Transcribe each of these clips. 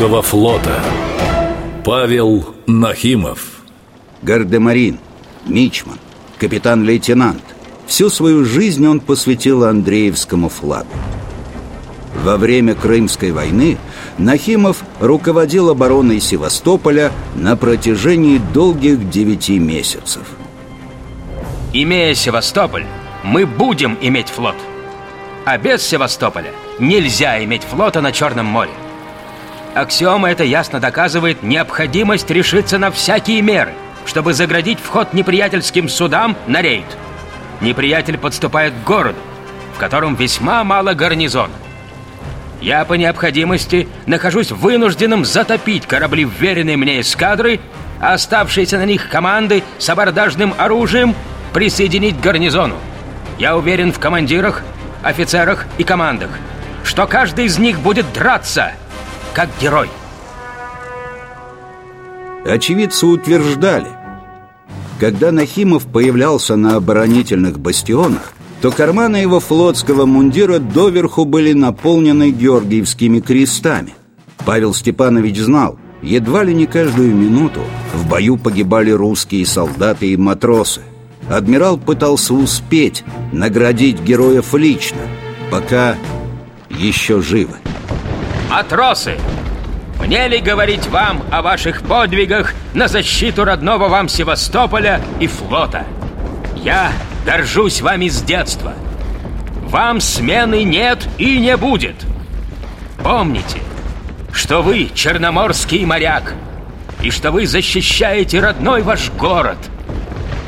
русского флота. Павел Нахимов. Гардемарин, Мичман, капитан-лейтенант. Всю свою жизнь он посвятил Андреевскому флагу. Во время Крымской войны Нахимов руководил обороной Севастополя на протяжении долгих девяти месяцев. Имея Севастополь, мы будем иметь флот А без Севастополя нельзя иметь флота на Черном море Аксиома это ясно доказывает необходимость решиться на всякие меры, чтобы заградить вход неприятельским судам на рейд. Неприятель подступает к городу, в котором весьма мало гарнизона. Я по необходимости нахожусь вынужденным затопить корабли вверенной мне эскадры, оставшиеся на них команды с абордажным оружием присоединить к гарнизону. Я уверен в командирах, офицерах и командах, что каждый из них будет драться – как герой. Очевидцы утверждали, когда Нахимов появлялся на оборонительных бастионах, то карманы его флотского мундира доверху были наполнены георгиевскими крестами. Павел Степанович знал, едва ли не каждую минуту в бою погибали русские солдаты и матросы. Адмирал пытался успеть наградить героев лично, пока еще живы. Матросы! Мне ли говорить вам о ваших подвигах на защиту родного вам Севастополя и флота? Я горжусь вами с детства. Вам смены нет и не будет. Помните, что вы черноморский моряк и что вы защищаете родной ваш город.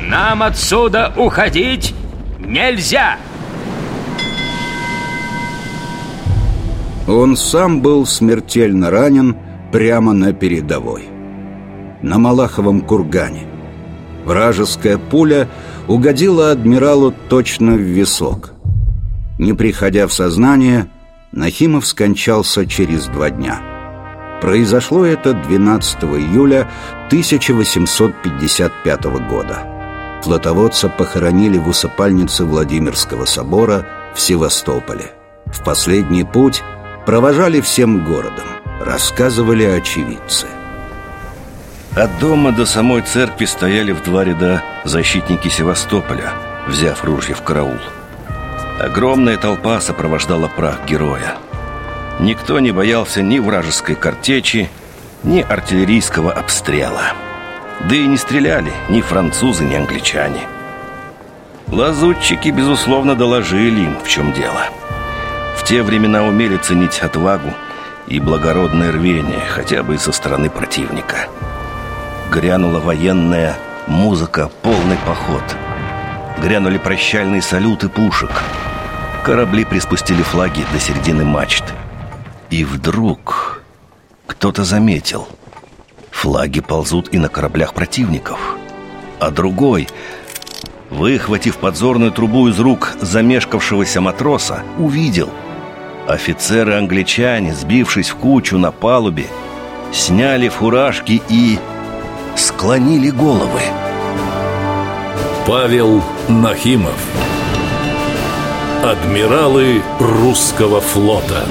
Нам отсюда уходить нельзя!» Он сам был смертельно ранен прямо на передовой. На Малаховом кургане. Вражеская пуля угодила адмиралу точно в висок. Не приходя в сознание, Нахимов скончался через два дня. Произошло это 12 июля 1855 года. Флотоводца похоронили в усыпальнице Владимирского собора в Севастополе. В последний путь Провожали всем городом Рассказывали очевидцы. От дома до самой церкви стояли в два ряда защитники Севастополя Взяв ружья в караул. Огромная толпа сопровождала прах героя. Никто не боялся ни вражеской картечи, ни артиллерийского обстрела Да и не стреляли ни французы, ни англичане Лазутчики, безусловно, доложили им, в чем дело – в те времена умели ценить отвагу и благородное рвение, хотя бы и со стороны противника. Грянула военная музыка, полный поход. Грянули прощальные салюты пушек. Корабли приспустили флаги до середины мачты. И вдруг кто-то заметил. Флаги ползут и на кораблях противников. А другой, выхватив подзорную трубу из рук замешкавшегося матроса, увидел – Офицеры-англичане, сбившись в кучу на палубе, сняли фуражки и склонили головы. Павел Нахимов Адмиралы русского флота